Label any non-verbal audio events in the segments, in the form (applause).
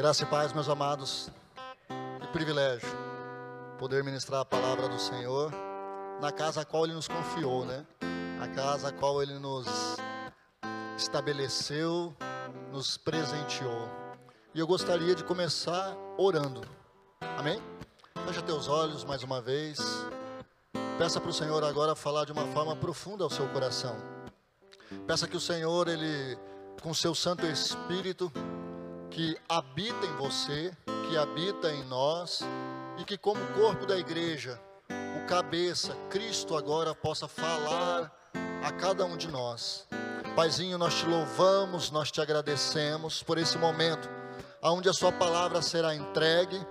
Graça e paz, meus amados. Que privilégio poder ministrar a palavra do Senhor na casa a qual Ele nos confiou, né? A casa a qual Ele nos estabeleceu, nos presenteou. E eu gostaria de começar orando. Amém? Fecha teus olhos mais uma vez. Peça para o Senhor agora falar de uma forma profunda ao seu coração. Peça que o Senhor, Ele, com seu Santo Espírito, que habita em você, que habita em nós, e que, como corpo da igreja, o cabeça, Cristo agora possa falar a cada um de nós. Paizinho, nós te louvamos, nós te agradecemos por esse momento, aonde a Sua palavra será entregue,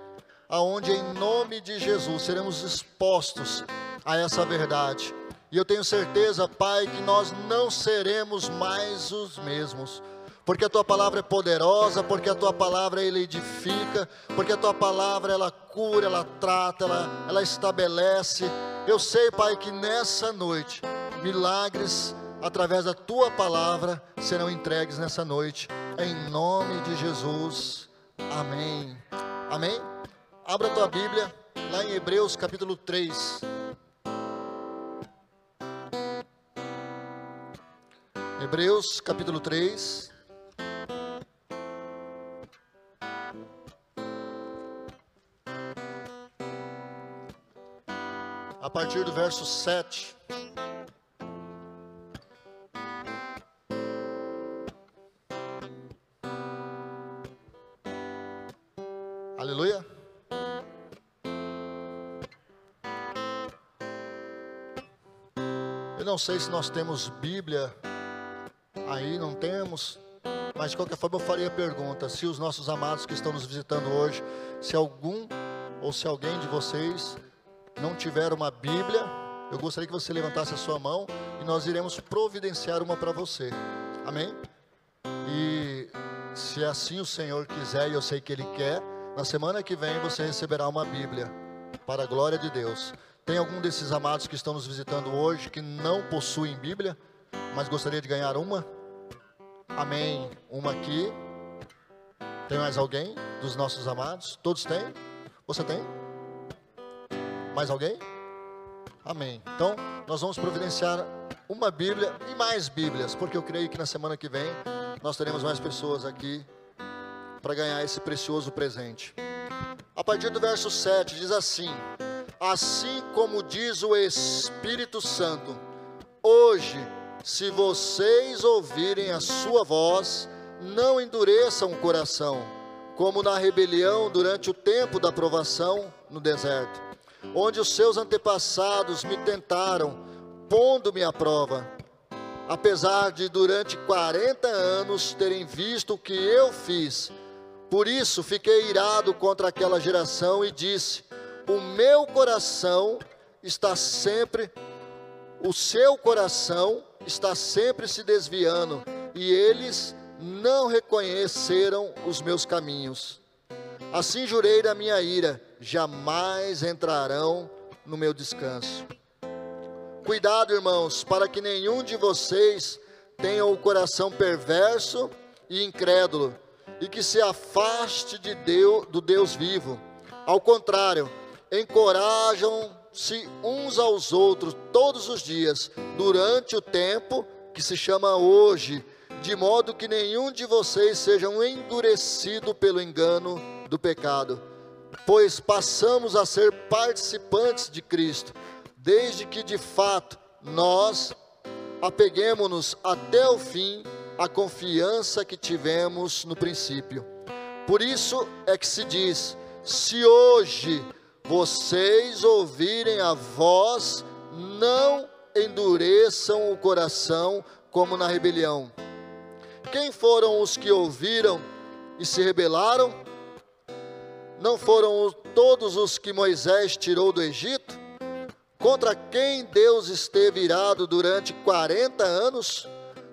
aonde em nome de Jesus seremos expostos a essa verdade. E eu tenho certeza, Pai, que nós não seremos mais os mesmos porque a tua palavra é poderosa, porque a tua palavra ela edifica, porque a tua palavra ela cura, ela trata, ela, ela estabelece. Eu sei, Pai, que nessa noite milagres através da tua palavra serão entregues nessa noite, em nome de Jesus. Amém. Amém. Abra a tua Bíblia lá em Hebreus capítulo 3. Hebreus capítulo 3. A partir do verso 7. Aleluia. Eu não sei se nós temos Bíblia aí, não temos, mas de qualquer forma eu faria a pergunta: se os nossos amados que estão nos visitando hoje, se algum ou se alguém de vocês não tiver uma Bíblia, eu gostaria que você levantasse a sua mão e nós iremos providenciar uma para você. Amém? E se assim o Senhor quiser, e eu sei que Ele quer, na semana que vem você receberá uma Bíblia, para a glória de Deus. Tem algum desses amados que estão nos visitando hoje que não possuem Bíblia, mas gostaria de ganhar uma? Amém. Uma aqui. Tem mais alguém dos nossos amados? Todos têm? Você tem? Mais alguém? Amém. Então, nós vamos providenciar uma Bíblia e mais Bíblias, porque eu creio que na semana que vem nós teremos mais pessoas aqui para ganhar esse precioso presente. A partir do verso 7 diz assim: Assim como diz o Espírito Santo, hoje, se vocês ouvirem a sua voz, não endureçam o coração, como na rebelião durante o tempo da provação no deserto onde os seus antepassados me tentaram, pondo-me à prova. Apesar de durante 40 anos terem visto o que eu fiz, por isso fiquei irado contra aquela geração e disse: O meu coração está sempre, o seu coração está sempre se desviando, e eles não reconheceram os meus caminhos. Assim jurei da minha ira jamais entrarão no meu descanso. Cuidado, irmãos, para que nenhum de vocês tenha o coração perverso e incrédulo e que se afaste de Deus, do Deus vivo. Ao contrário, encorajam-se uns aos outros todos os dias, durante o tempo que se chama hoje, de modo que nenhum de vocês seja endurecido pelo engano do pecado pois passamos a ser participantes de Cristo, desde que de fato nós apeguemos-nos até o fim à confiança que tivemos no princípio. Por isso é que se diz: se hoje vocês ouvirem a voz, não endureçam o coração como na rebelião. Quem foram os que ouviram e se rebelaram? Não foram todos os que Moisés tirou do Egito? Contra quem Deus esteve irado durante 40 anos?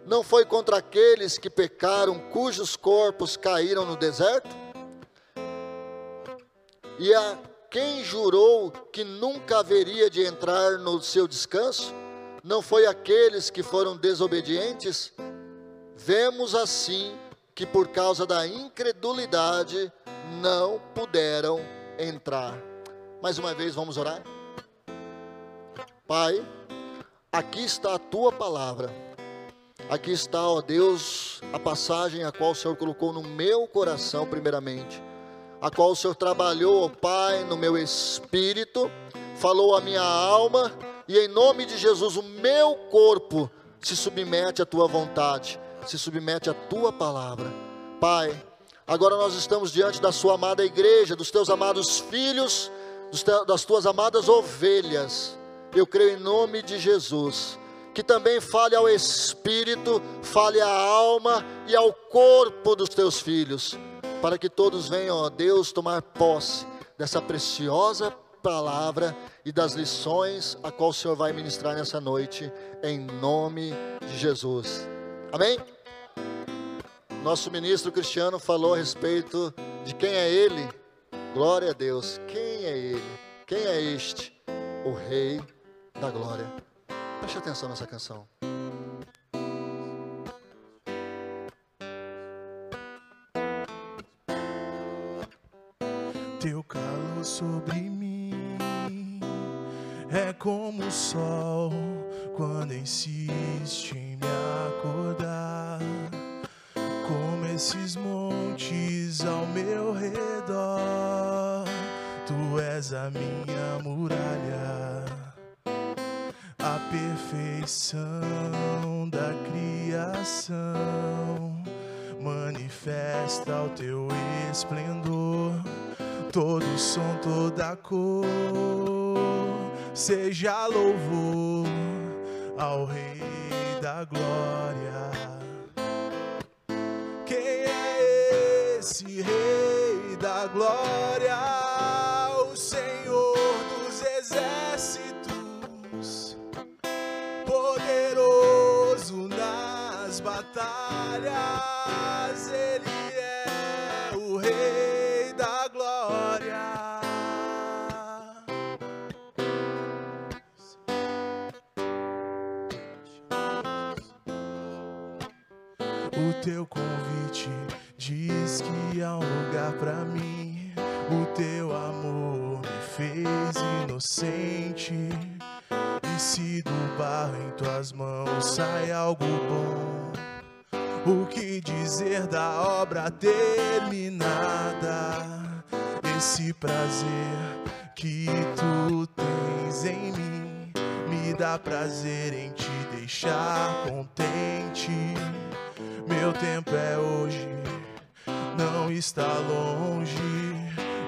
Não foi contra aqueles que pecaram, cujos corpos caíram no deserto? E a quem jurou que nunca haveria de entrar no seu descanso? Não foi aqueles que foram desobedientes? Vemos assim que por causa da incredulidade não puderam entrar. Mais uma vez, vamos orar? Pai, aqui está a tua palavra. Aqui está, ó Deus, a passagem a qual o Senhor colocou no meu coração, primeiramente, a qual o Senhor trabalhou, ó Pai, no meu espírito, falou a minha alma, e em nome de Jesus, o meu corpo se submete à tua vontade, se submete à tua palavra. Pai, agora nós estamos diante da Sua amada igreja, dos teus amados filhos, das tuas amadas ovelhas. Eu creio em nome de Jesus que também fale ao espírito, fale à alma e ao corpo dos teus filhos, para que todos venham, ó Deus, tomar posse dessa preciosa palavra e das lições a qual o Senhor vai ministrar nessa noite, em nome de Jesus. Amém? Nosso ministro Cristiano falou a respeito de quem é ele. Glória a Deus. Quem é ele? Quem é este? O Rei da Glória. Preste atenção nessa canção. Teu calor sobre mim é como o sol quando insiste em me acordar. Esses montes ao meu redor, tu és a minha muralha a perfeição da criação. Manifesta o teu esplendor, todo som, toda cor, seja louvor ao Rei da Glória. Esse Rei da Glória? batalhas, Ele é o Rei da Glória. O teu convite que há um lugar para mim. O teu amor me fez inocente. E se do barro em tuas mãos sai algo bom, o que dizer da obra terminada? Esse prazer que tu tens em mim me dá prazer em te deixar contente. Meu tempo é hoje, não está longe.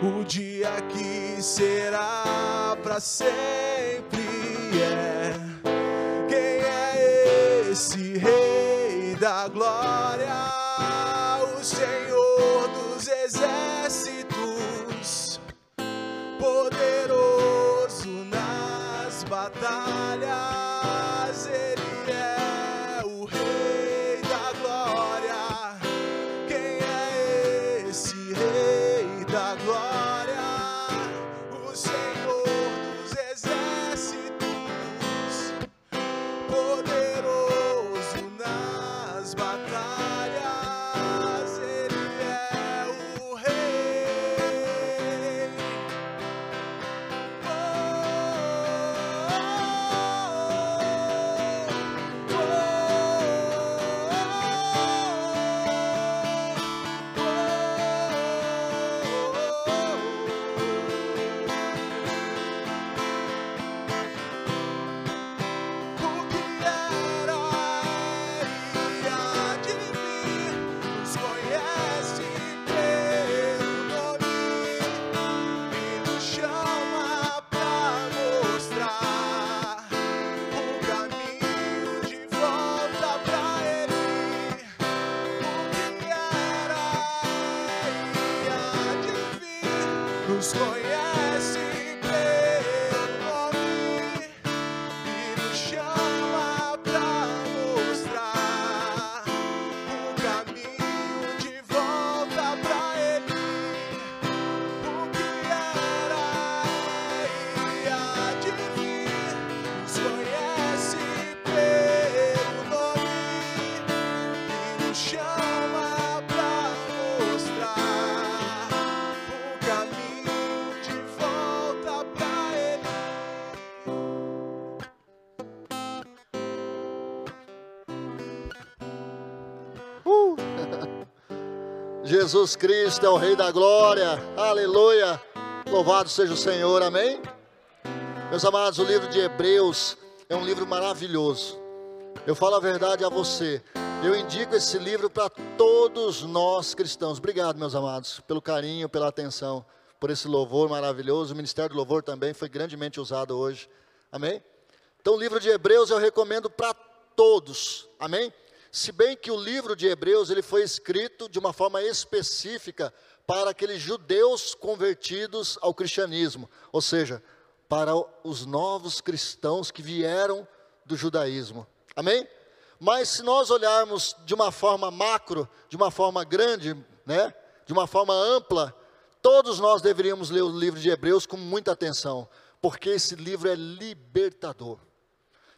O dia que será para sempre é. Quem é esse rei? da glória, o Senhor dos exércitos, poderoso nas batalhas. Jesus Cristo é o Rei da Glória. Aleluia. Louvado seja o Senhor. Amém. Meus amados, o livro de Hebreus é um livro maravilhoso. Eu falo a verdade a você. Eu indico esse livro para todos nós cristãos. Obrigado, meus amados, pelo carinho, pela atenção, por esse louvor maravilhoso. O Ministério do Louvor também foi grandemente usado hoje. Amém? Então, o livro de Hebreus eu recomendo para todos. Amém? Se bem que o livro de Hebreus ele foi escrito de uma forma específica para aqueles judeus convertidos ao cristianismo, ou seja, para os novos cristãos que vieram do judaísmo. Amém? Mas se nós olharmos de uma forma macro, de uma forma grande, né, de uma forma ampla, todos nós deveríamos ler o livro de Hebreus com muita atenção, porque esse livro é libertador.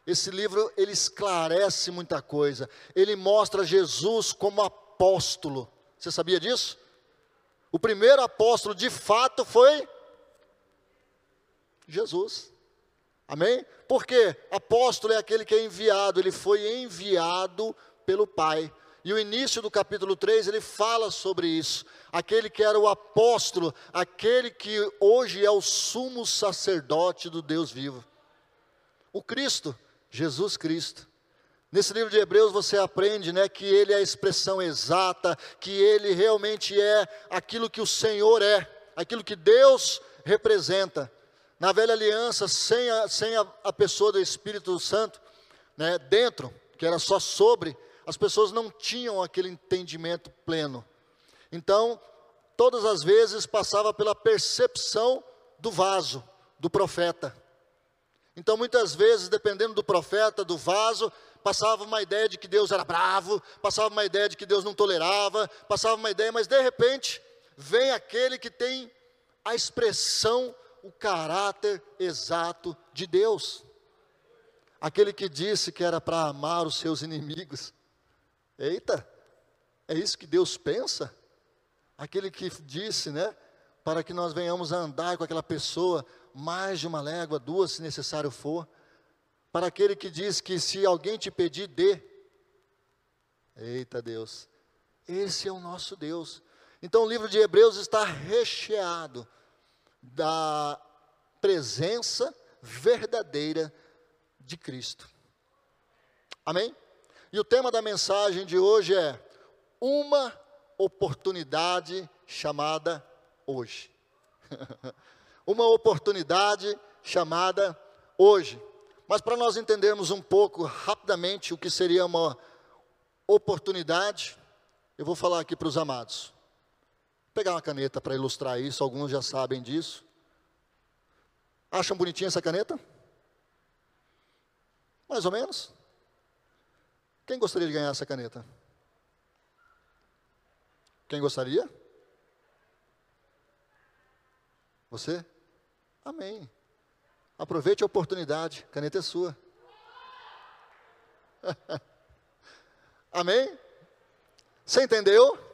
Esse livro ele esclarece muita coisa. Ele mostra Jesus como apóstolo. Você sabia disso? O primeiro apóstolo de fato foi Jesus. Amém? Porque apóstolo é aquele que é enviado, ele foi enviado pelo Pai. E o início do capítulo 3 ele fala sobre isso. Aquele que era o apóstolo, aquele que hoje é o sumo sacerdote do Deus vivo. O Cristo, Jesus Cristo. Nesse livro de Hebreus você aprende, né, que ele é a expressão exata, que ele realmente é aquilo que o Senhor é, aquilo que Deus representa. Na velha aliança, sem a, sem a, a pessoa do Espírito Santo, né, dentro, que era só sobre, as pessoas não tinham aquele entendimento pleno. Então, todas as vezes passava pela percepção do vaso, do profeta. Então, muitas vezes, dependendo do profeta, do vaso, passava uma ideia de que Deus era bravo, passava uma ideia de que Deus não tolerava, passava uma ideia, mas de repente, vem aquele que tem a expressão o caráter exato de Deus. Aquele que disse que era para amar os seus inimigos. Eita, é isso que Deus pensa? Aquele que disse, né, para que nós venhamos a andar com aquela pessoa mais de uma légua, duas se necessário for. Para aquele que diz que se alguém te pedir, dê. Eita Deus, esse é o nosso Deus. Então o livro de Hebreus está recheado da presença verdadeira de Cristo. Amém? E o tema da mensagem de hoje é uma oportunidade chamada hoje. (laughs) uma oportunidade chamada hoje. Mas para nós entendermos um pouco rapidamente o que seria uma oportunidade, eu vou falar aqui para os amados pegar uma caneta para ilustrar isso, alguns já sabem disso. Acham bonitinha essa caneta? Mais ou menos? Quem gostaria de ganhar essa caneta? Quem gostaria? Você? Amém. Aproveite a oportunidade, caneta é sua. (laughs) Amém? Você entendeu?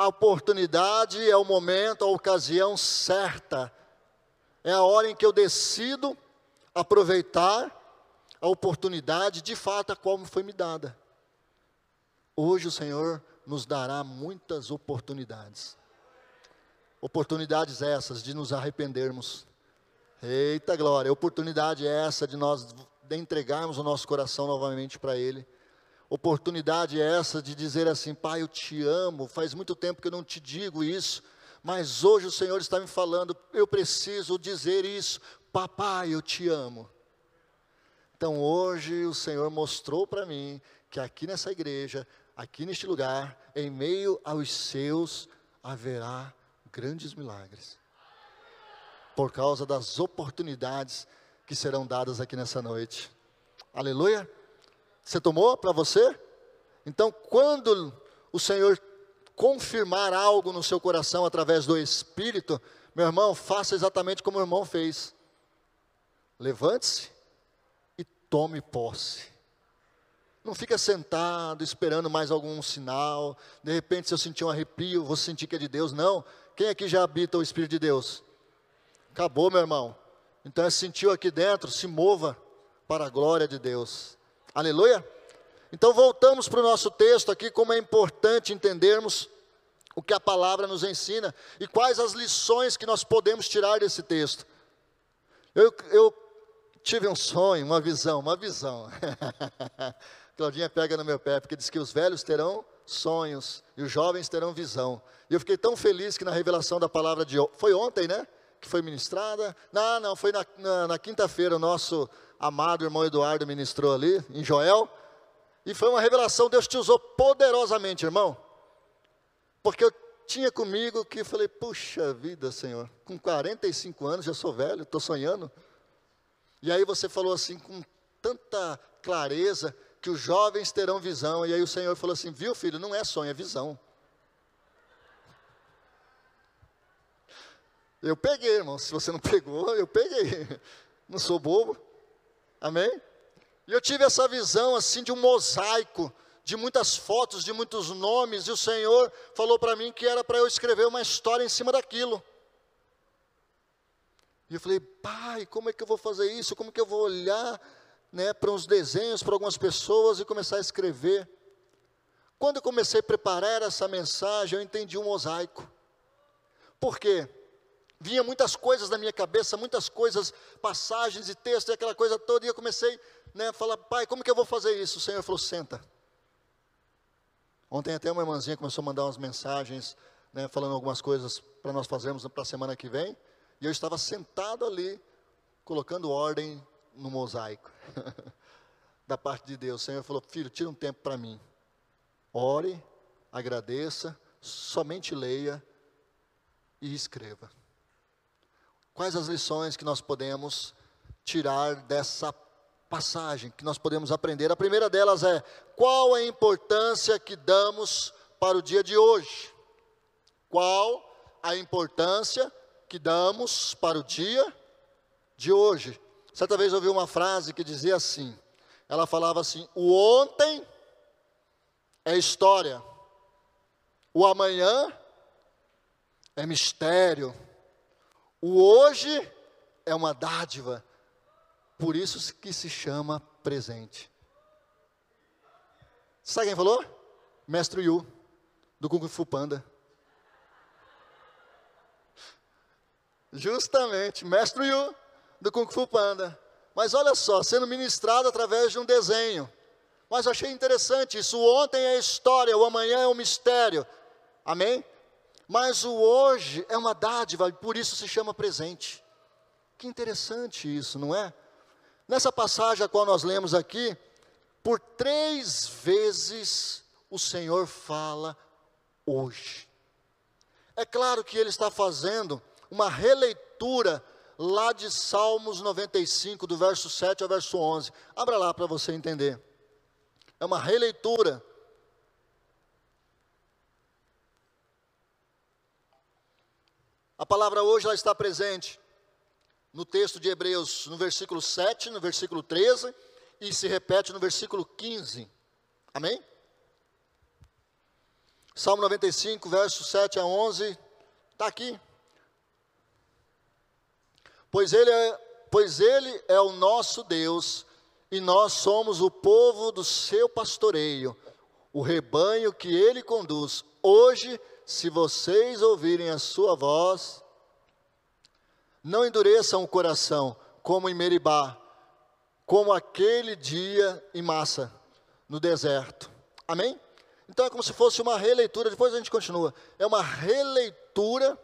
a oportunidade é o momento, a ocasião certa. É a hora em que eu decido aproveitar a oportunidade de fato a qual me foi me dada. Hoje o Senhor nos dará muitas oportunidades. Oportunidades essas de nos arrependermos. Eita glória, oportunidade essa de nós entregarmos o nosso coração novamente para Ele oportunidade é essa de dizer assim: Pai, eu te amo, faz muito tempo que eu não te digo isso, mas hoje o Senhor está me falando, eu preciso dizer isso, Papai, eu te amo. Então hoje o Senhor mostrou para mim que aqui nessa igreja, aqui neste lugar, em meio aos seus, haverá grandes milagres. Por causa das oportunidades que serão dadas aqui nessa noite. Aleluia. Você tomou para você? Então, quando o Senhor confirmar algo no seu coração através do Espírito, meu irmão, faça exatamente como o irmão fez. Levante-se e tome posse. Não fica sentado esperando mais algum sinal. De repente, se eu sentir um arrepio, vou sentir que é de Deus. Não. Quem aqui já habita o Espírito de Deus? Acabou, meu irmão. Então, é sentiu aqui dentro, se mova para a glória de Deus. Aleluia? Então voltamos para o nosso texto aqui, como é importante entendermos o que a palavra nos ensina e quais as lições que nós podemos tirar desse texto. Eu, eu tive um sonho, uma visão, uma visão. (laughs) Claudinha pega no meu pé, porque diz que os velhos terão sonhos e os jovens terão visão. E eu fiquei tão feliz que na revelação da palavra de foi ontem, né? Que foi ministrada. Não, não, foi na, na, na quinta-feira o nosso amado irmão Eduardo ministrou ali, em Joel. E foi uma revelação, Deus te usou poderosamente, irmão. Porque eu tinha comigo que falei, puxa vida, Senhor, com 45 anos, já sou velho, estou sonhando. E aí você falou assim, com tanta clareza, que os jovens terão visão. E aí o Senhor falou assim: viu, filho, não é sonho, é visão. Eu peguei, irmão. Se você não (laughs) pegou, eu peguei. Não sou bobo. Amém? E eu tive essa visão assim de um mosaico, de muitas fotos, de muitos nomes, e o Senhor falou para mim que era para eu escrever uma história em cima daquilo. E eu falei, pai, como é que eu vou fazer isso? Como que eu vou olhar né, para uns desenhos, para algumas pessoas e começar a escrever? Quando eu comecei a preparar essa mensagem, eu entendi um mosaico. Por quê? Vinha muitas coisas na minha cabeça, muitas coisas, passagens e textos e aquela coisa toda, e eu comecei né, a falar, pai, como que eu vou fazer isso? O Senhor falou, senta. Ontem até uma irmãzinha começou a mandar umas mensagens, né, falando algumas coisas para nós fazermos para a semana que vem, e eu estava sentado ali, colocando ordem no mosaico, (laughs) da parte de Deus. O Senhor falou, filho, tira um tempo para mim. Ore, agradeça, somente leia e escreva. Quais as lições que nós podemos tirar dessa passagem, que nós podemos aprender? A primeira delas é: qual a importância que damos para o dia de hoje? Qual a importância que damos para o dia de hoje? Certa vez ouvi uma frase que dizia assim: ela falava assim, o ontem é história, o amanhã é mistério o hoje é uma dádiva, por isso que se chama presente. Sabe quem falou? Mestre Yu, do Kung Fu Panda. Justamente, Mestre Yu, do Kung Fu Panda. Mas olha só, sendo ministrado através de um desenho. Mas eu achei interessante isso. Ontem é história, o amanhã é um mistério. Amém? Mas o hoje é uma dádiva por isso se chama presente. Que interessante isso, não é? Nessa passagem a qual nós lemos aqui, por três vezes o Senhor fala hoje. É claro que ele está fazendo uma releitura lá de Salmos 95, do verso 7 ao verso 11. Abra lá para você entender. É uma releitura A palavra hoje ela está presente no texto de Hebreus, no versículo 7, no versículo 13 e se repete no versículo 15. Amém? Salmo 95, verso 7 a 11, está aqui. Pois ele, é, pois ele é o nosso Deus, e nós somos o povo do seu pastoreio, o rebanho que ele conduz. Hoje se vocês ouvirem a sua voz, não endureçam o coração, como em Meribá, como aquele dia em massa, no deserto. Amém? Então é como se fosse uma releitura, depois a gente continua. É uma releitura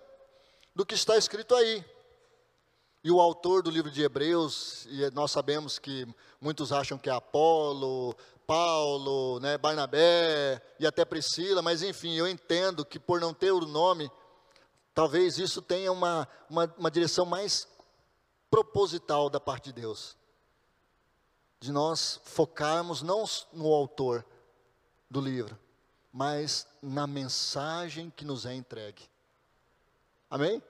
do que está escrito aí. E o autor do livro de Hebreus, e nós sabemos que muitos acham que é Apolo, Paulo, né, Barnabé e até Priscila, mas enfim, eu entendo que por não ter o nome, talvez isso tenha uma, uma, uma direção mais proposital da parte de Deus. De nós focarmos não no autor do livro, mas na mensagem que nos é entregue. Amém?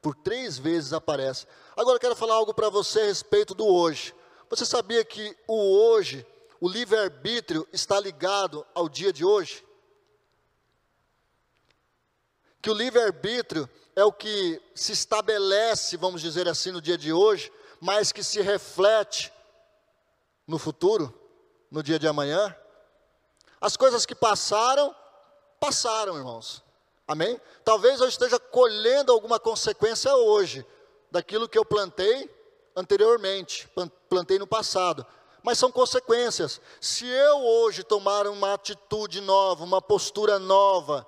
Por três vezes aparece. Agora eu quero falar algo para você a respeito do hoje. Você sabia que o hoje o livre-arbítrio está ligado ao dia de hoje? Que o livre-arbítrio é o que se estabelece, vamos dizer assim, no dia de hoje, mas que se reflete no futuro, no dia de amanhã. As coisas que passaram, passaram, irmãos. Amém? Talvez eu esteja colhendo alguma consequência hoje daquilo que eu plantei anteriormente, plantei no passado. Mas são consequências. Se eu hoje tomar uma atitude nova, uma postura nova,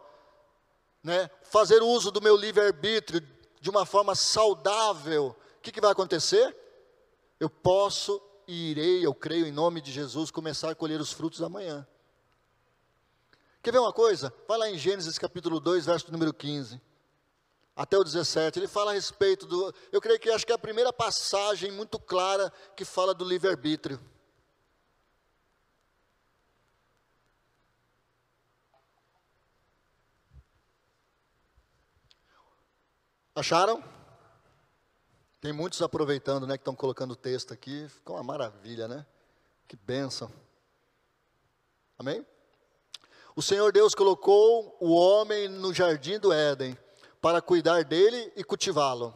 né, fazer uso do meu livre-arbítrio de uma forma saudável, o que, que vai acontecer? Eu posso e irei, eu creio em nome de Jesus, começar a colher os frutos amanhã. Quer ver uma coisa? Vai lá em Gênesis capítulo 2, verso número 15 até o 17, ele fala a respeito do. Eu creio que acho que é a primeira passagem muito clara que fala do livre-arbítrio. Acharam? Tem muitos aproveitando, né, que estão colocando o texto aqui. Ficou uma maravilha, né? Que bênção. Amém? O Senhor Deus colocou o homem no jardim do Éden para cuidar dele e cultivá-lo.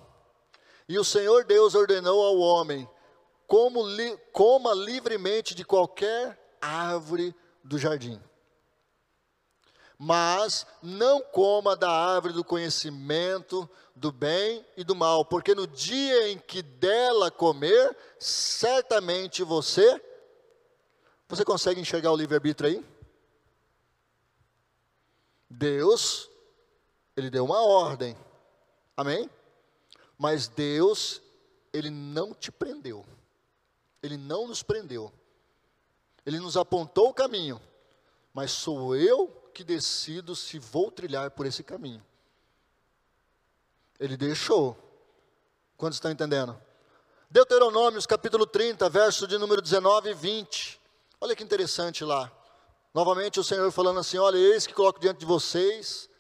E o Senhor Deus ordenou ao homem: como li, coma livremente de qualquer árvore do jardim. Mas não coma da árvore do conhecimento do bem e do mal, porque no dia em que dela comer, certamente você. Você consegue enxergar o livre-arbítrio aí? Deus ele deu uma ordem. Amém? Mas Deus, ele não te prendeu. Ele não nos prendeu. Ele nos apontou o caminho. Mas sou eu que decido se vou trilhar por esse caminho. Ele deixou. Quantos estão entendendo? Deuteronômios capítulo 30, verso de número 19 e 20. Olha que interessante lá. Novamente o Senhor falando assim: Olha, eis que coloco diante de vocês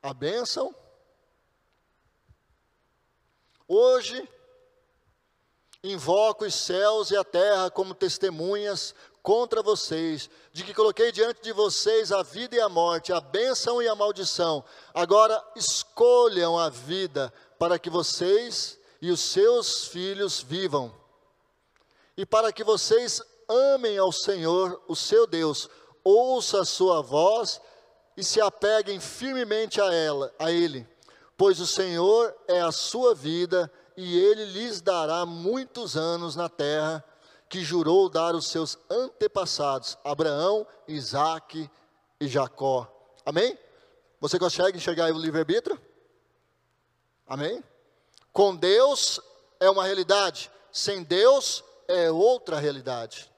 a bênção. Hoje, invoco os céus e a terra como testemunhas contra vocês, de que coloquei diante de vocês a vida e a morte, a bênção e a maldição. Agora escolham a vida para que vocês e os seus filhos vivam. E para que vocês amem ao Senhor, o seu Deus, ouça a sua voz e se apeguem firmemente a ela, a ele, pois o Senhor é a sua vida e ele lhes dará muitos anos na terra que jurou dar aos seus antepassados, Abraão, Isaque e Jacó. Amém? Você consegue enxergar o livre-arbítrio? Amém? Com Deus é uma realidade, sem Deus é outra realidade.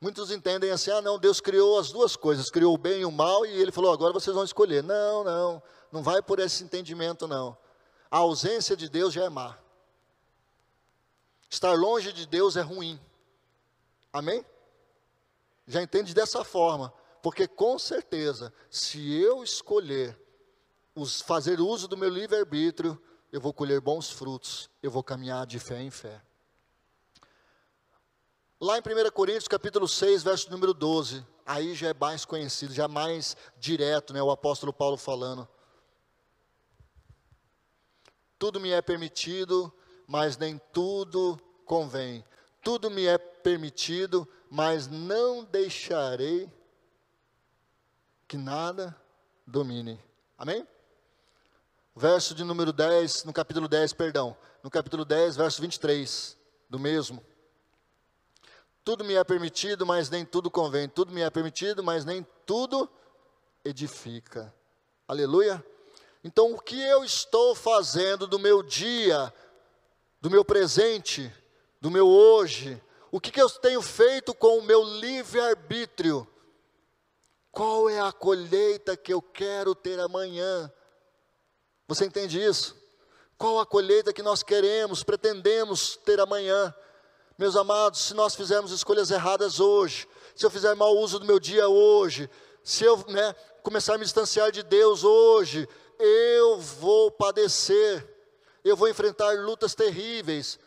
Muitos entendem assim: ah, não, Deus criou as duas coisas, criou o bem e o mal, e Ele falou: agora vocês vão escolher. Não, não, não vai por esse entendimento, não. A ausência de Deus já é má. Estar longe de Deus é ruim. Amém? Já entende dessa forma, porque com certeza, se eu escolher os, fazer uso do meu livre-arbítrio, eu vou colher bons frutos, eu vou caminhar de fé em fé. Lá em 1 Coríntios, capítulo 6, verso número 12, aí já é mais conhecido, já é mais direto, né, o apóstolo Paulo falando. Tudo me é permitido, mas nem tudo convém. Tudo me é permitido, mas não deixarei que nada domine. Amém? Verso de número 10, no capítulo 10, perdão. No capítulo 10, verso 23, do mesmo. Tudo me é permitido, mas nem tudo convém. Tudo me é permitido, mas nem tudo edifica. Aleluia. Então, o que eu estou fazendo do meu dia, do meu presente, do meu hoje? O que, que eu tenho feito com o meu livre-arbítrio? Qual é a colheita que eu quero ter amanhã? Você entende isso? Qual a colheita que nós queremos, pretendemos ter amanhã? Meus amados, se nós fizermos escolhas erradas hoje, se eu fizer mau uso do meu dia hoje, se eu né, começar a me distanciar de Deus hoje, eu vou padecer, eu vou enfrentar lutas terríveis.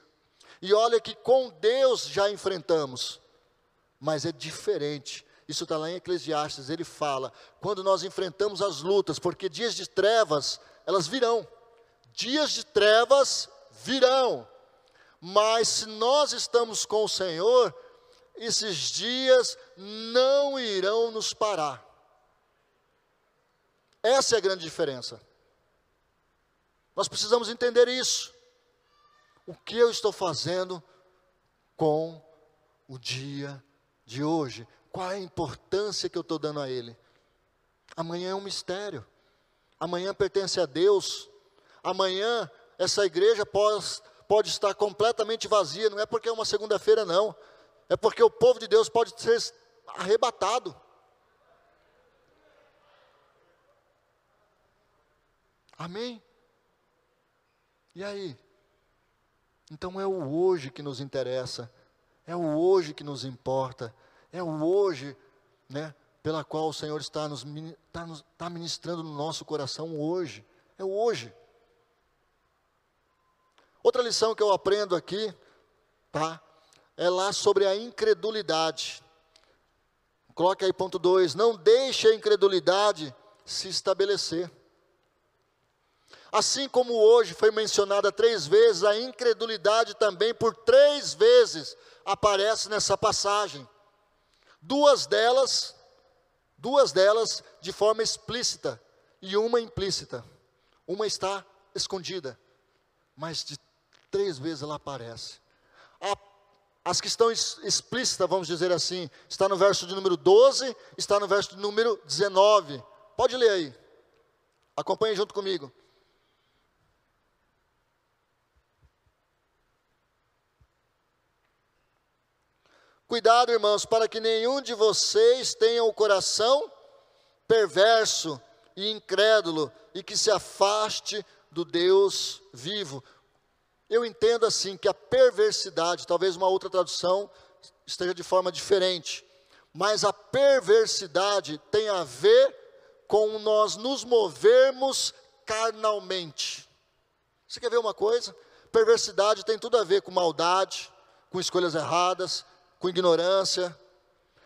E olha que com Deus já enfrentamos, mas é diferente. Isso está lá em Eclesiastes, ele fala: quando nós enfrentamos as lutas, porque dias de trevas, elas virão, dias de trevas virão, mas se nós estamos com o Senhor, esses dias não irão nos parar. Essa é a grande diferença. Nós precisamos entender isso. O que eu estou fazendo com o dia de hoje? Qual é a importância que eu estou dando a ele? Amanhã é um mistério. Amanhã pertence a Deus. Amanhã essa igreja pode, pode estar completamente vazia. Não é porque é uma segunda-feira, não. É porque o povo de Deus pode ser arrebatado. Amém? E aí? Então é o hoje que nos interessa, é o hoje que nos importa, é o hoje, né, pela qual o Senhor está nos, está nos está ministrando no nosso coração hoje, é o hoje. Outra lição que eu aprendo aqui, tá, é lá sobre a incredulidade. Coloque aí ponto 2, não deixe a incredulidade se estabelecer. Assim como hoje foi mencionada três vezes, a incredulidade também por três vezes aparece nessa passagem. Duas delas, duas delas de forma explícita e uma implícita. Uma está escondida, mas de três vezes ela aparece. A, as que estão explícitas, vamos dizer assim, está no verso de número 12, está no verso de número 19. Pode ler aí. Acompanhe junto comigo. Cuidado, irmãos, para que nenhum de vocês tenha o coração perverso e incrédulo e que se afaste do Deus vivo. Eu entendo assim que a perversidade, talvez uma outra tradução esteja de forma diferente, mas a perversidade tem a ver com nós nos movermos carnalmente. Você quer ver uma coisa? Perversidade tem tudo a ver com maldade, com escolhas erradas, com ignorância.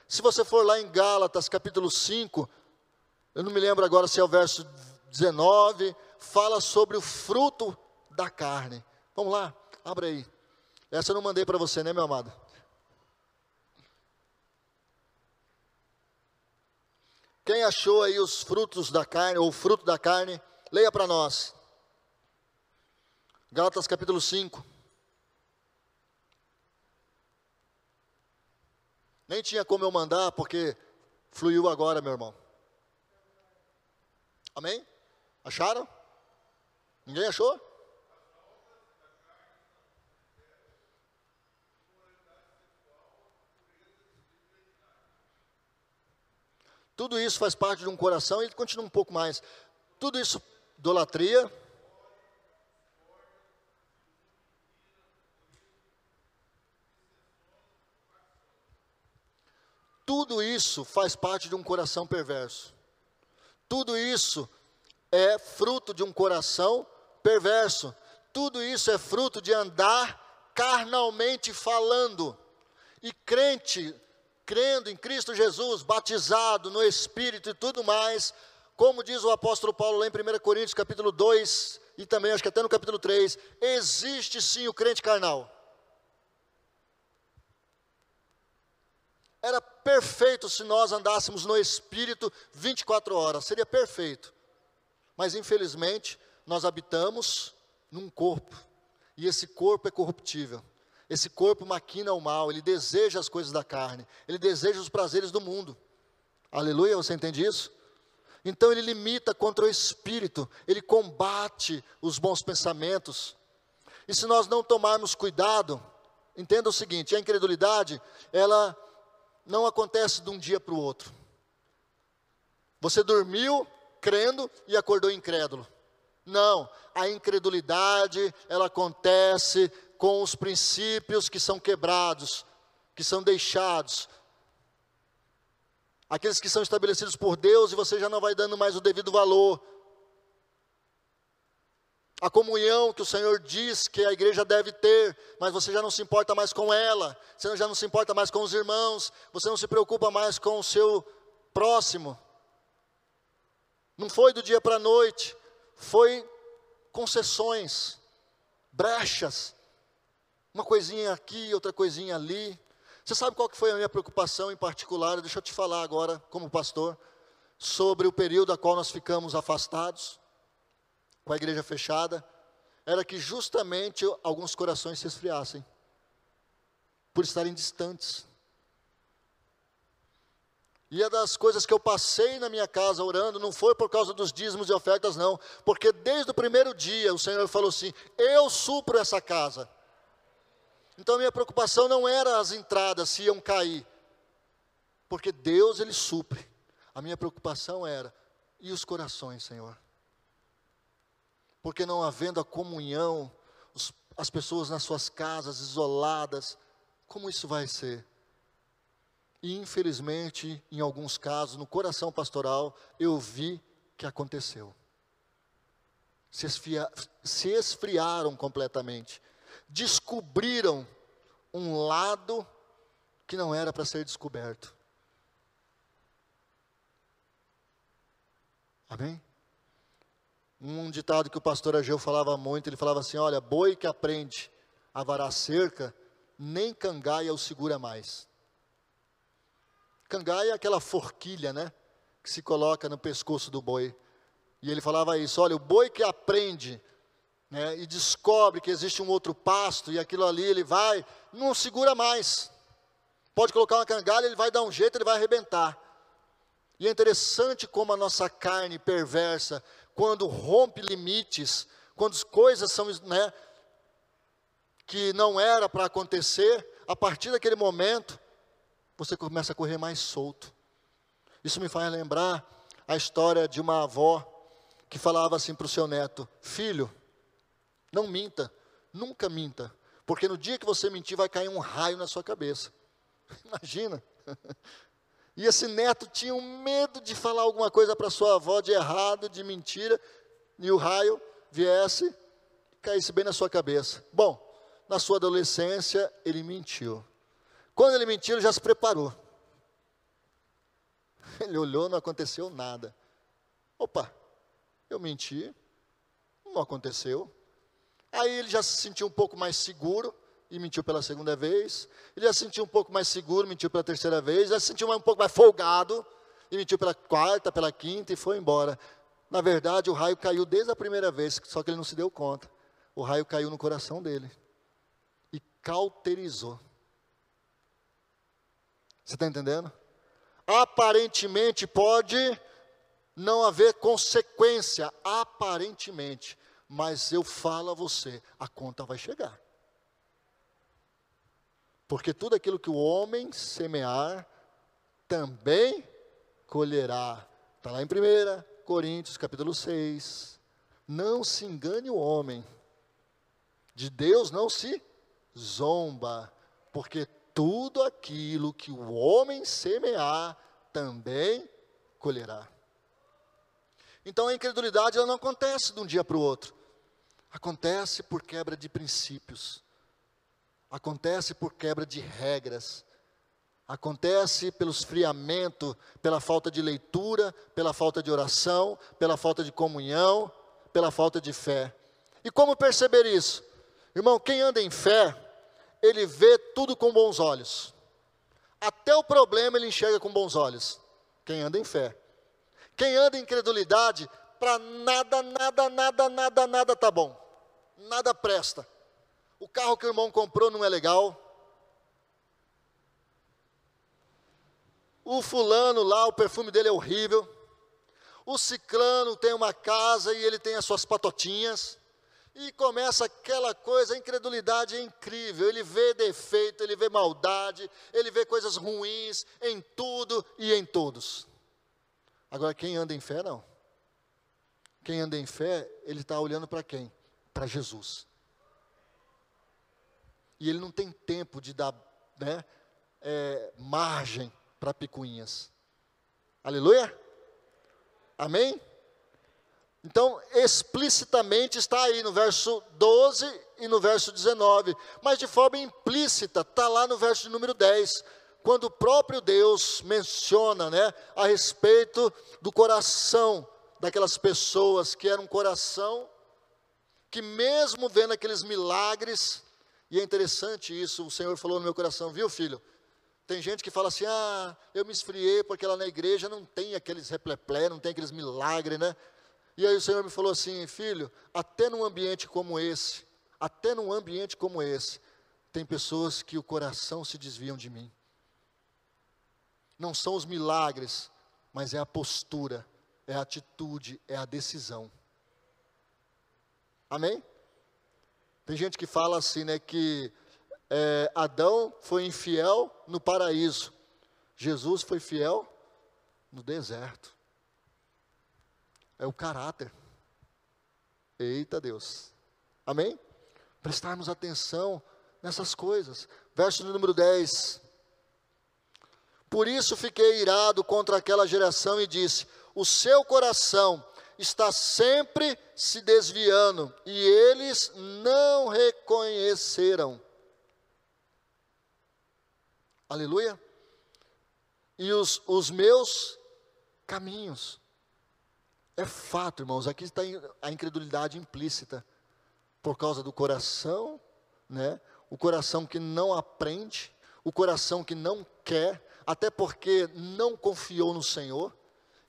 Se você for lá em Gálatas, capítulo 5, eu não me lembro agora se é o verso 19, fala sobre o fruto da carne. Vamos lá, abre aí. Essa eu não mandei para você, né, meu amado? Quem achou aí os frutos da carne, ou o fruto da carne, leia para nós. Gálatas capítulo 5. Nem tinha como eu mandar, porque fluiu agora, meu irmão. Amém? Acharam? Ninguém achou? Tudo isso faz parte de um coração ele continua um pouco mais. Tudo isso, idolatria, Tudo isso faz parte de um coração perverso. Tudo isso é fruto de um coração perverso. Tudo isso é fruto de andar carnalmente falando. E crente, crendo em Cristo Jesus, batizado no Espírito e tudo mais, como diz o apóstolo Paulo lá em 1 Coríntios capítulo 2, e também acho que até no capítulo 3, existe sim o crente carnal. Era perfeito se nós andássemos no Espírito 24 horas, seria perfeito. Mas infelizmente, nós habitamos num corpo, e esse corpo é corruptível. Esse corpo maquina o mal, ele deseja as coisas da carne, ele deseja os prazeres do mundo. Aleluia, você entende isso? Então ele limita contra o espírito, ele combate os bons pensamentos. E se nós não tomarmos cuidado, entenda o seguinte: a incredulidade, ela não acontece de um dia para o outro. Você dormiu crendo e acordou incrédulo. Não, a incredulidade, ela acontece com os princípios que são quebrados, que são deixados. Aqueles que são estabelecidos por Deus e você já não vai dando mais o devido valor a comunhão que o Senhor diz que a igreja deve ter, mas você já não se importa mais com ela, você já não se importa mais com os irmãos, você não se preocupa mais com o seu próximo. Não foi do dia para a noite, foi concessões, brechas, uma coisinha aqui, outra coisinha ali. Você sabe qual que foi a minha preocupação em particular? Deixa eu te falar agora, como pastor. sobre o período a qual nós ficamos afastados, com a igreja fechada, era que justamente alguns corações se esfriassem, por estarem distantes. E é das coisas que eu passei na minha casa orando, não foi por causa dos dízimos e ofertas, não, porque desde o primeiro dia o Senhor falou assim: Eu supro essa casa. Então minha preocupação não era as entradas se iam cair, porque Deus ele supre. A minha preocupação era e os corações, Senhor? Porque não havendo a comunhão, os, as pessoas nas suas casas isoladas, como isso vai ser? E infelizmente, em alguns casos, no coração pastoral, eu vi que aconteceu. Se, esfria, se esfriaram completamente descobriram um lado que não era para ser descoberto. Amém? Um ditado que o pastor Ageu falava muito, ele falava assim: olha, boi que aprende a varar cerca, nem cangaia o segura mais. Cangaia é aquela forquilha, né? Que se coloca no pescoço do boi. E ele falava isso: olha, o boi que aprende né, e descobre que existe um outro pasto e aquilo ali ele vai, não segura mais. Pode colocar uma cangalha, ele vai dar um jeito, ele vai arrebentar. E é interessante como a nossa carne perversa, quando rompe limites, quando as coisas são, né, que não era para acontecer, a partir daquele momento, você começa a correr mais solto. Isso me faz lembrar a história de uma avó que falava assim para o seu neto: Filho, não minta, nunca minta, porque no dia que você mentir vai cair um raio na sua cabeça. (laughs) Imagina. (laughs) E esse neto tinha um medo de falar alguma coisa para sua avó de errado, de mentira, e o raio viesse e caísse bem na sua cabeça. Bom, na sua adolescência ele mentiu. Quando ele mentiu, ele já se preparou. (laughs) Ele olhou, não aconteceu nada. Opa, eu menti, não aconteceu. Aí ele já se sentiu um pouco mais seguro e mentiu pela segunda vez. Ele já se sentiu um pouco mais seguro, mentiu pela terceira vez. Já se sentiu um pouco mais folgado e mentiu pela quarta, pela quinta e foi embora. Na verdade, o raio caiu desde a primeira vez, só que ele não se deu conta. O raio caiu no coração dele e cauterizou. Você está entendendo? Aparentemente pode não haver consequência, aparentemente mas eu falo a você, a conta vai chegar. Porque tudo aquilo que o homem semear, também colherá. Está lá em 1 Coríntios capítulo 6. Não se engane o homem. De Deus não se zomba, porque tudo aquilo que o homem semear, também colherá. Então a incredulidade ela não acontece de um dia para o outro. Acontece por quebra de princípios. Acontece por quebra de regras. Acontece pelo esfriamento, pela falta de leitura, pela falta de oração, pela falta de comunhão, pela falta de fé. E como perceber isso? Irmão, quem anda em fé, ele vê tudo com bons olhos. Até o problema ele enxerga com bons olhos. Quem anda em fé. Quem anda em incredulidade, para nada, nada, nada, nada, nada tá bom. Nada presta. O carro que o irmão comprou não é legal. O fulano lá, o perfume dele é horrível. O ciclano tem uma casa e ele tem as suas patotinhas. E começa aquela coisa, a incredulidade é incrível. Ele vê defeito, ele vê maldade, ele vê coisas ruins em tudo e em todos. Agora, quem anda em fé, não. Quem anda em fé, ele está olhando para quem? Para Jesus. E ele não tem tempo de dar né, é, margem para picuinhas. Aleluia? Amém? Então, explicitamente está aí no verso 12 e no verso 19, mas de forma implícita está lá no verso número 10 quando o próprio Deus menciona né, a respeito do coração daquelas pessoas que era um coração que mesmo vendo aqueles milagres, e é interessante isso, o Senhor falou no meu coração, viu filho? Tem gente que fala assim: ah, eu me esfriei porque lá na igreja não tem aqueles repleplé, não tem aqueles milagres, né? E aí o Senhor me falou assim: filho, até num ambiente como esse, até num ambiente como esse, tem pessoas que o coração se desviam de mim. Não são os milagres, mas é a postura, é a atitude, é a decisão. Amém? Tem gente que fala assim, né, que é, Adão foi infiel no paraíso, Jesus foi fiel no deserto. É o caráter. Eita Deus. Amém? Prestarmos atenção nessas coisas. Verso número 10. Por isso fiquei irado contra aquela geração e disse: O seu coração está sempre se desviando, e eles não reconheceram. Aleluia. E os, os meus caminhos. É fato, irmãos, aqui está a incredulidade implícita. Por causa do coração, né? O coração que não aprende, o coração que não quer, até porque não confiou no Senhor,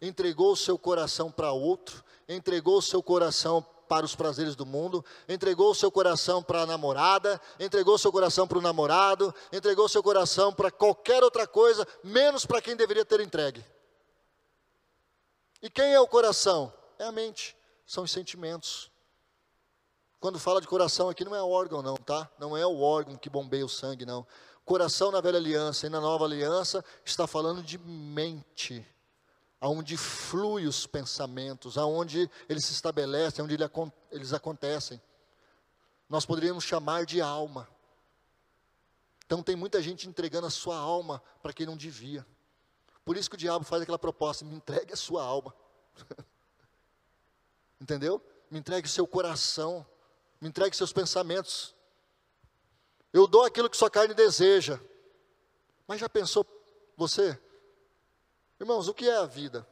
entregou o seu coração para outro, entregou o seu coração para os prazeres do mundo, entregou o seu coração para a namorada, entregou o seu coração para o namorado, entregou o seu coração para qualquer outra coisa, menos para quem deveria ter entregue. E quem é o coração? É a mente, são os sentimentos. Quando fala de coração aqui não é órgão não, tá? Não é o órgão que bombeia o sangue não. Coração na velha aliança e na nova aliança está falando de mente aonde flui os pensamentos, aonde eles se estabelecem, onde eles acontecem. Nós poderíamos chamar de alma. Então tem muita gente entregando a sua alma para quem não devia. Por isso que o diabo faz aquela proposta: me entregue a sua alma. (laughs) Entendeu? Me entregue o seu coração, me entregue seus pensamentos. Eu dou aquilo que sua carne deseja. Mas já pensou você? Irmãos, o que é a vida?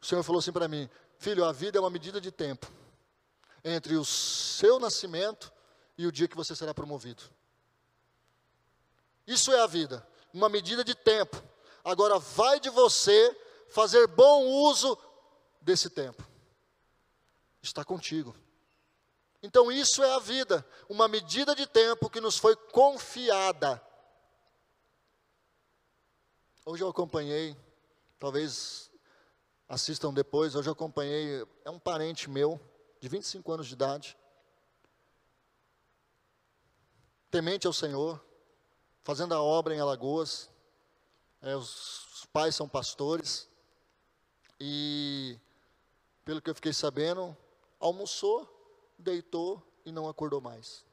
O Senhor falou assim para mim: Filho, a vida é uma medida de tempo entre o seu nascimento e o dia que você será promovido. Isso é a vida, uma medida de tempo. Agora vai de você fazer bom uso desse tempo. Está contigo. Então isso é a vida, uma medida de tempo que nos foi confiada. Hoje eu acompanhei, talvez assistam depois, hoje eu acompanhei, é um parente meu, de 25 anos de idade, temente ao Senhor, fazendo a obra em Alagoas, é, os, pais são pastores, e pelo que eu fiquei sabendo, almoçou, deitou e não acordou mais.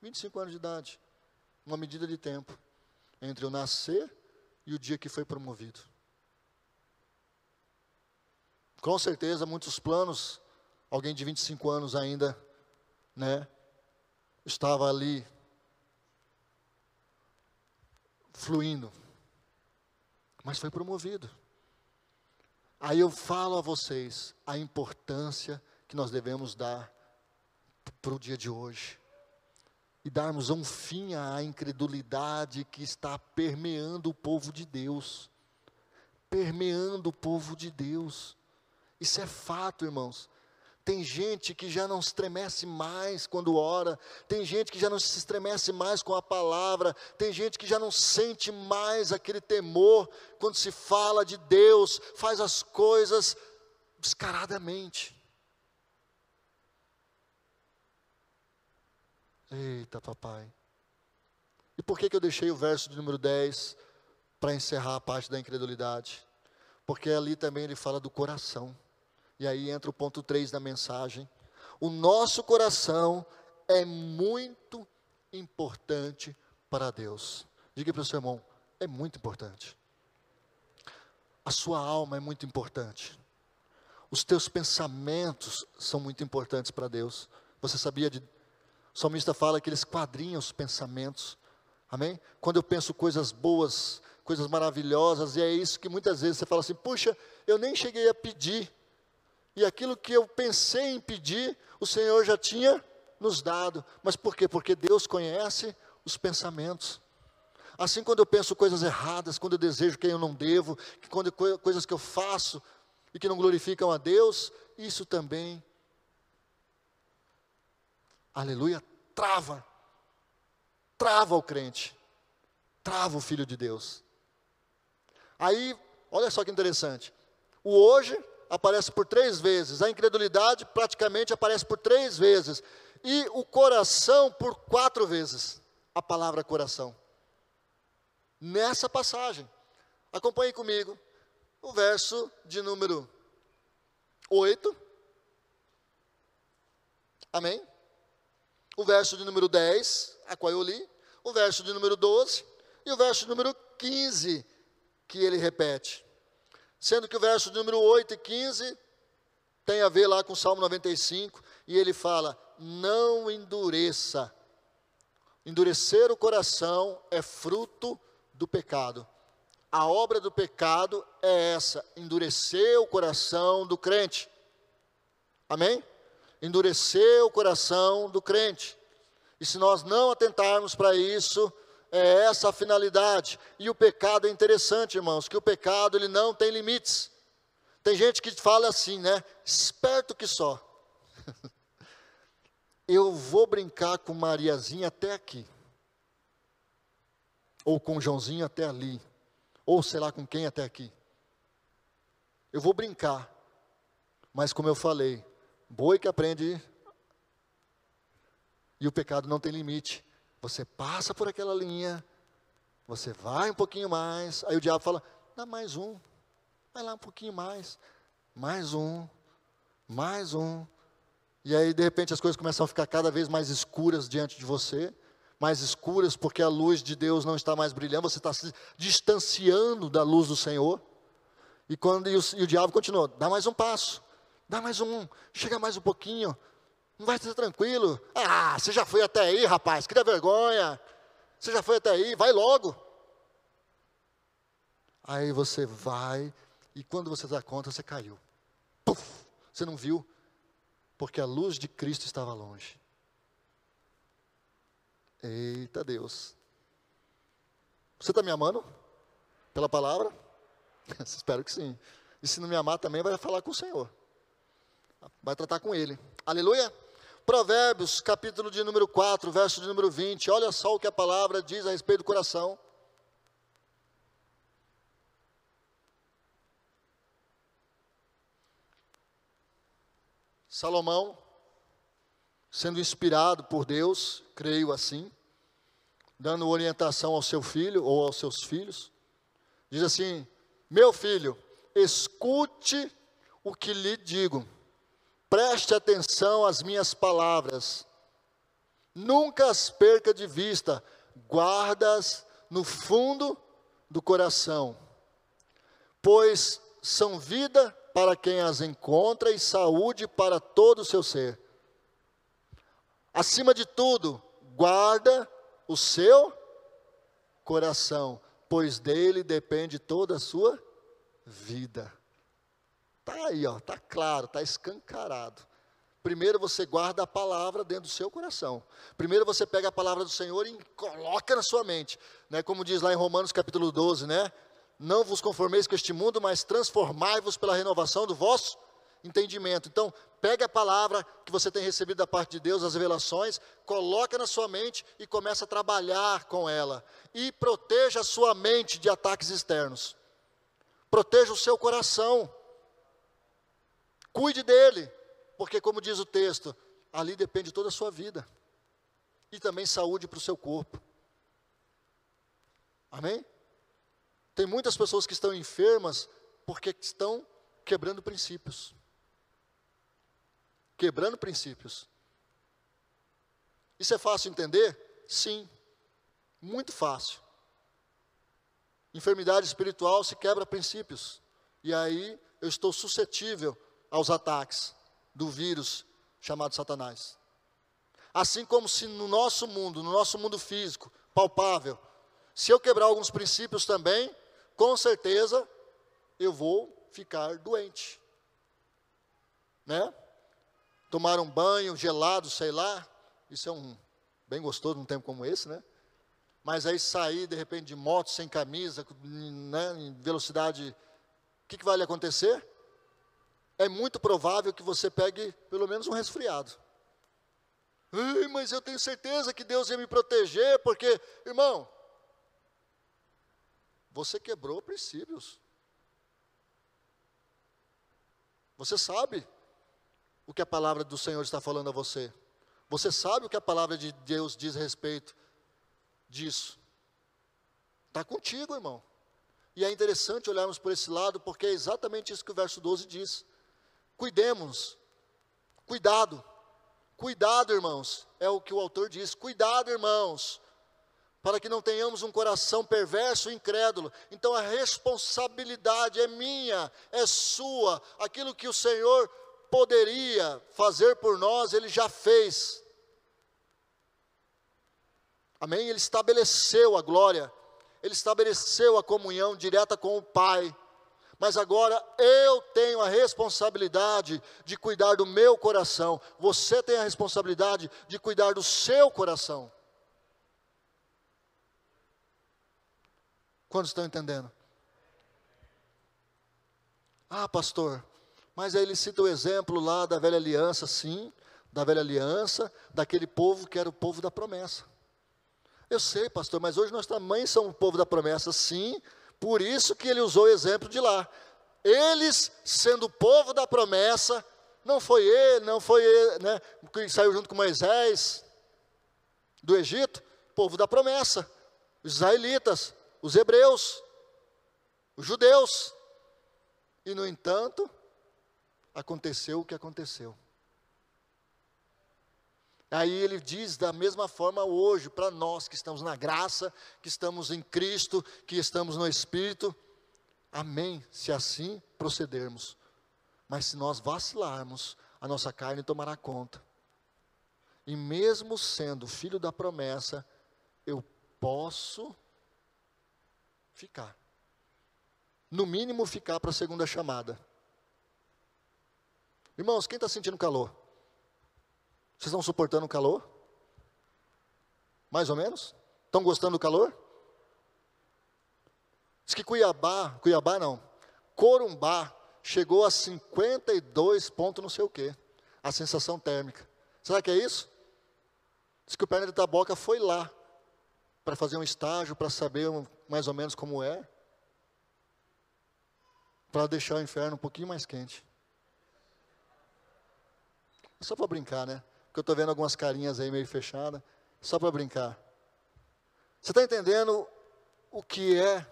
25 anos de idade, uma medida de tempo entre o nascer e o dia que foi promovido. Com certeza, muitos planos, alguém de 25 anos ainda, né, estava ali fluindo, mas foi promovido. Aí eu falo a vocês a importância que nós devemos dar para o dia de hoje e darmos um fim à incredulidade que está permeando o povo de Deus. Permeando o povo de Deus. Isso é fato, irmãos. Tem gente que já não estremece mais quando ora, tem gente que já não se estremece mais com a palavra, tem gente que já não sente mais aquele temor quando se fala de Deus, faz as coisas descaradamente. Eita, papai. E por que, que eu deixei o verso de número 10 para encerrar a parte da incredulidade? Porque ali também ele fala do coração. E aí entra o ponto 3 da mensagem. O nosso coração é muito importante para Deus. Diga para o seu irmão, é muito importante. A sua alma é muito importante. Os teus pensamentos são muito importantes para Deus. Você sabia de o salmista fala que ele esquadrinha os pensamentos. Amém? Quando eu penso coisas boas, coisas maravilhosas, e é isso que muitas vezes você fala assim: puxa, eu nem cheguei a pedir. E aquilo que eu pensei em pedir, o Senhor já tinha nos dado. Mas por quê? Porque Deus conhece os pensamentos. Assim, quando eu penso coisas erradas, quando eu desejo quem eu não devo, quando coisas que eu faço e que não glorificam a Deus, isso também, aleluia, trava, trava o crente, trava o filho de Deus. Aí, olha só que interessante, o hoje aparece por três vezes, a incredulidade praticamente aparece por três vezes, e o coração por quatro vezes, a palavra coração nessa passagem. Acompanhe comigo o verso de número 8. Amém? O verso de número 10, a qual eu li, o verso de número 12 e o verso de número 15, que ele repete. Sendo que o verso de número 8 e 15 tem a ver lá com o Salmo 95, e ele fala: Não endureça. Endurecer o coração é fruto do pecado. A obra do pecado é essa: endurecer o coração do crente. Amém? Endurecer o coração do crente. E se nós não atentarmos para isso, é essa a finalidade. E o pecado é interessante, irmãos, que o pecado ele não tem limites. Tem gente que fala assim, né? Esperto que só. (laughs) Eu vou brincar com Mariazinha até aqui ou com Joãozinho até ali, ou sei lá com quem até aqui. Eu vou brincar, mas como eu falei, boi que aprende e o pecado não tem limite. Você passa por aquela linha, você vai um pouquinho mais, aí o diabo fala: dá mais um, vai lá um pouquinho mais, mais um, mais um. E aí, de repente, as coisas começam a ficar cada vez mais escuras diante de você mais escuras, porque a luz de Deus não está mais brilhando, você está se distanciando da luz do Senhor. E quando e o, e o diabo continuou, dá mais um passo, dá mais um, chega mais um pouquinho, não vai ser tranquilo. Ah, você já foi até aí, rapaz, que vergonha. Você já foi até aí, vai logo. Aí você vai, e quando você dá conta, você caiu. Puf, você não viu, porque a luz de Cristo estava longe. Eita Deus. Você está me amando? Pela palavra? (laughs) Espero que sim. E se não me amar também, vai falar com o Senhor. Vai tratar com Ele. Aleluia. Provérbios, capítulo de número 4, verso de número 20. Olha só o que a palavra diz a respeito do coração. Salomão sendo inspirado por Deus, creio assim, dando orientação ao seu filho ou aos seus filhos, diz assim: Meu filho, escute o que lhe digo, preste atenção às minhas palavras, nunca as perca de vista, guardas no fundo do coração, pois são vida para quem as encontra e saúde para todo o seu ser. Acima de tudo, guarda o seu coração, pois dele depende toda a sua vida. Está aí, está claro, está escancarado. Primeiro você guarda a palavra dentro do seu coração. Primeiro você pega a palavra do Senhor e coloca na sua mente. Né? Como diz lá em Romanos capítulo 12, né? Não vos conformeis com este mundo, mas transformai-vos pela renovação do vosso entendimento. Então, Pega a palavra que você tem recebido da parte de Deus, as revelações, coloca na sua mente e começa a trabalhar com ela. E proteja a sua mente de ataques externos. Proteja o seu coração. Cuide dele, porque como diz o texto, ali depende toda a sua vida. E também saúde para o seu corpo. Amém? Tem muitas pessoas que estão enfermas porque estão quebrando princípios quebrando princípios. Isso é fácil entender? Sim, muito fácil. Enfermidade espiritual se quebra princípios. E aí eu estou suscetível aos ataques do vírus chamado Satanás. Assim como se no nosso mundo, no nosso mundo físico, palpável, se eu quebrar alguns princípios também, com certeza eu vou ficar doente. Né? tomar um banho gelado, sei lá. Isso é um bem gostoso num tempo como esse, né? Mas aí sair de repente de moto, sem camisa, né, em velocidade, o que, que vai lhe acontecer? É muito provável que você pegue pelo menos um resfriado. Mas eu tenho certeza que Deus ia me proteger, porque, irmão, você quebrou princípios. Você sabe o que a palavra do Senhor está falando a você. Você sabe o que a palavra de Deus diz a respeito disso. Está contigo, irmão. E é interessante olharmos por esse lado, porque é exatamente isso que o verso 12 diz. Cuidemos, cuidado, cuidado, irmãos, é o que o autor diz. Cuidado, irmãos, para que não tenhamos um coração perverso e incrédulo. Então a responsabilidade é minha, é sua. Aquilo que o Senhor poderia fazer por nós, Ele já fez. Amém? Ele estabeleceu a glória, Ele estabeleceu a comunhão direta com o Pai. Mas agora eu tenho a responsabilidade de cuidar do meu coração. Você tem a responsabilidade de cuidar do seu coração. Quantos estão entendendo? Ah, pastor, mas aí ele cita o exemplo lá da velha aliança, sim, da velha aliança, daquele povo que era o povo da promessa. Eu sei, pastor, mas hoje nós também somos o povo da promessa, sim, por isso que ele usou o exemplo de lá. Eles, sendo o povo da promessa, não foi ele, não foi ele, né, que saiu junto com Moisés do Egito, povo da promessa, os israelitas, os hebreus, os judeus. E no entanto, aconteceu o que aconteceu. Aí ele diz da mesma forma hoje para nós que estamos na graça, que estamos em Cristo, que estamos no Espírito. Amém, se assim procedermos. Mas se nós vacilarmos, a nossa carne tomará conta. E mesmo sendo filho da promessa, eu posso ficar. No mínimo, ficar para a segunda chamada. Irmãos, quem está sentindo calor? Vocês estão suportando o calor? Mais ou menos? Estão gostando do calor? Diz que Cuiabá, Cuiabá não, Corumbá chegou a 52 pontos não sei o quê, a sensação térmica. Será que é isso? Diz que o perna de Taboca foi lá para fazer um estágio, para saber mais ou menos como é, para deixar o inferno um pouquinho mais quente. Só para brincar, né? Porque eu estou vendo algumas carinhas aí meio fechadas. Só para brincar. Você está entendendo o que é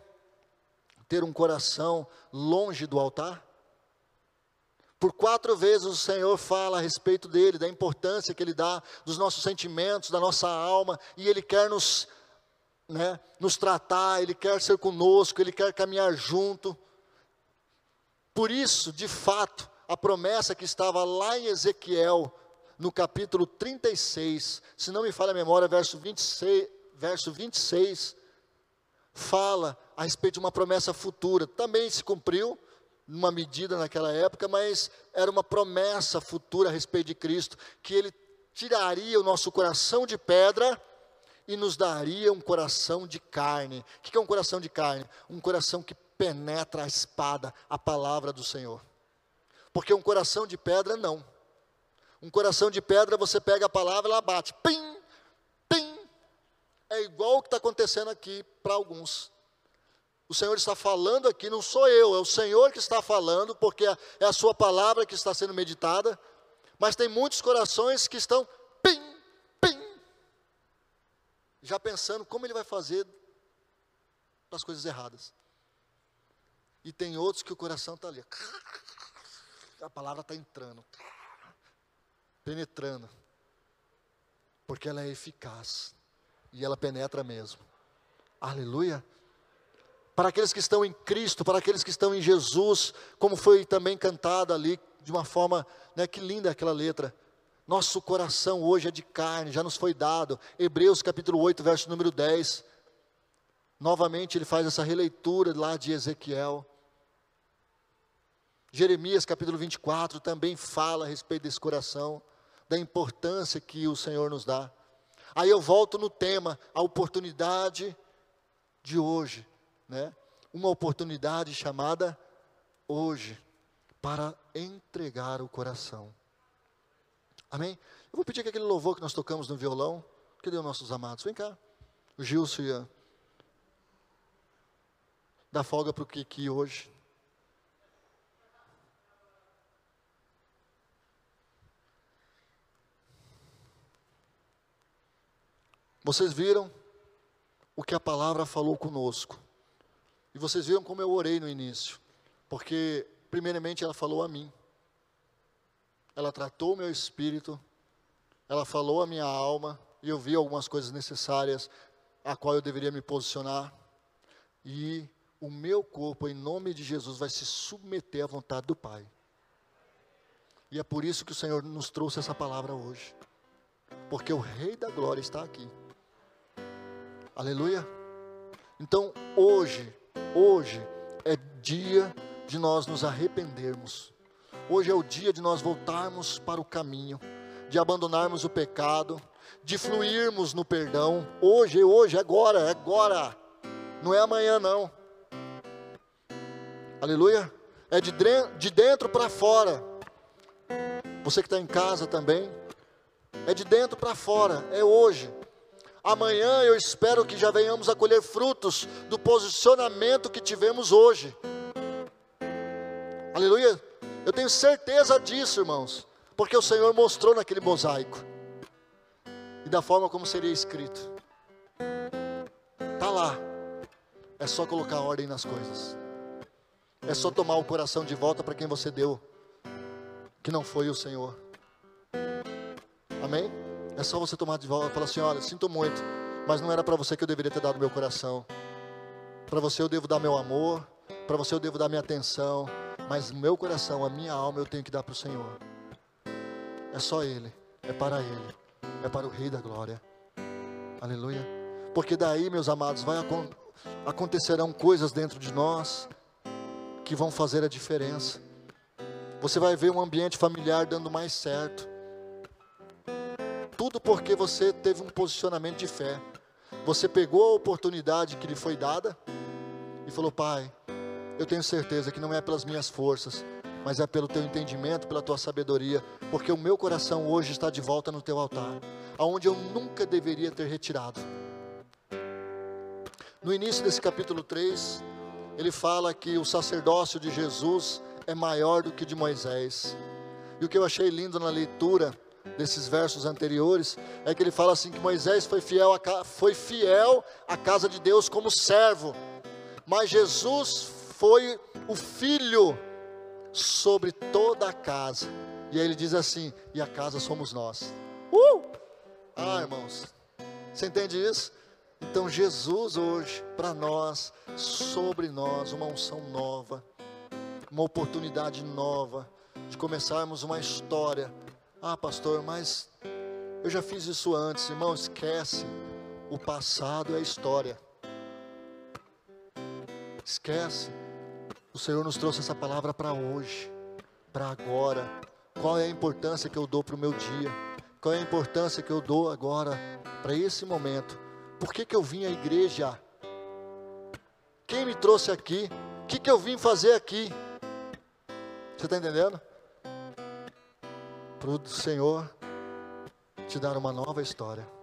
ter um coração longe do altar? Por quatro vezes o Senhor fala a respeito dele, da importância que ele dá dos nossos sentimentos, da nossa alma, e ele quer nos, né, nos tratar, ele quer ser conosco, ele quer caminhar junto. Por isso, de fato, a promessa que estava lá em Ezequiel, no capítulo 36, se não me falha a memória, verso 26, verso 26 fala a respeito de uma promessa futura. Também se cumpriu, numa medida naquela época, mas era uma promessa futura a respeito de Cristo, que Ele tiraria o nosso coração de pedra e nos daria um coração de carne. O que é um coração de carne? Um coração que penetra a espada, a palavra do Senhor. Porque um coração de pedra, não. Um coração de pedra, você pega a palavra e ela bate. Pim, pim. É igual o que está acontecendo aqui para alguns. O Senhor está falando aqui, não sou eu, é o Senhor que está falando, porque é a sua palavra que está sendo meditada. Mas tem muitos corações que estão pim, pim. Já pensando como ele vai fazer as coisas erradas. E tem outros que o coração está ali a palavra está entrando, penetrando, porque ela é eficaz e ela penetra mesmo. Aleluia. Para aqueles que estão em Cristo, para aqueles que estão em Jesus, como foi também cantado ali, de uma forma, né, que linda aquela letra. Nosso coração hoje é de carne, já nos foi dado. Hebreus capítulo 8, verso número 10. Novamente ele faz essa releitura lá de Ezequiel. Jeremias capítulo 24 também fala a respeito desse coração, da importância que o Senhor nos dá. Aí eu volto no tema, a oportunidade de hoje, né? Uma oportunidade chamada hoje para entregar o coração. Amém? Eu vou pedir que aquele louvor que nós tocamos no violão, cadê os nossos amados? Vem cá. O Gilson dar folga para o Kiki hoje. Vocês viram o que a palavra falou conosco. E vocês viram como eu orei no início. Porque, primeiramente, ela falou a mim. Ela tratou o meu espírito. Ela falou a minha alma. E eu vi algumas coisas necessárias a qual eu deveria me posicionar. E o meu corpo, em nome de Jesus, vai se submeter à vontade do Pai. E é por isso que o Senhor nos trouxe essa palavra hoje. Porque o Rei da Glória está aqui. Aleluia. Então, hoje, hoje é dia de nós nos arrependermos. Hoje é o dia de nós voltarmos para o caminho, de abandonarmos o pecado, de fluirmos no perdão. Hoje, hoje, agora, agora. Não é amanhã, não. Aleluia. É de, de dentro para fora. Você que está em casa também. É de dentro para fora. É hoje. Amanhã eu espero que já venhamos a colher frutos do posicionamento que tivemos hoje. Aleluia. Eu tenho certeza disso, irmãos. Porque o Senhor mostrou naquele mosaico. E da forma como seria escrito. Está lá. É só colocar ordem nas coisas. É só tomar o coração de volta para quem você deu, que não foi o Senhor. Amém? É só você tomar de volta e falar assim: olha, sinto muito, mas não era para você que eu deveria ter dado meu coração. Para você eu devo dar meu amor, para você eu devo dar minha atenção, mas meu coração, a minha alma eu tenho que dar para o Senhor. É só Ele, é para Ele, é para o Rei da Glória. Aleluia. Porque daí, meus amados, vai acontecerão coisas dentro de nós que vão fazer a diferença. Você vai ver um ambiente familiar dando mais certo. Tudo porque você teve um posicionamento de fé. Você pegou a oportunidade que lhe foi dada e falou: Pai, eu tenho certeza que não é pelas minhas forças, mas é pelo teu entendimento, pela tua sabedoria, porque o meu coração hoje está de volta no teu altar, aonde eu nunca deveria ter retirado. No início desse capítulo 3, ele fala que o sacerdócio de Jesus é maior do que de Moisés. E o que eu achei lindo na leitura desses versos anteriores é que ele fala assim que Moisés foi fiel a, foi fiel à casa de Deus como servo, mas Jesus foi o filho sobre toda a casa. E aí ele diz assim: e a casa somos nós. Uh! Ah, irmãos, você entende isso? Então, Jesus hoje, para nós, sobre nós, uma unção nova, uma oportunidade nova de começarmos uma história. Ah, pastor, mas eu já fiz isso antes, irmão, esquece. O passado é história. Esquece. O Senhor nos trouxe essa palavra para hoje, para agora. Qual é a importância que eu dou para o meu dia? Qual é a importância que eu dou agora para esse momento? Por que, que eu vim à igreja? Quem me trouxe aqui? O que, que eu vim fazer aqui? Você está entendendo? Para o Senhor te dar uma nova história.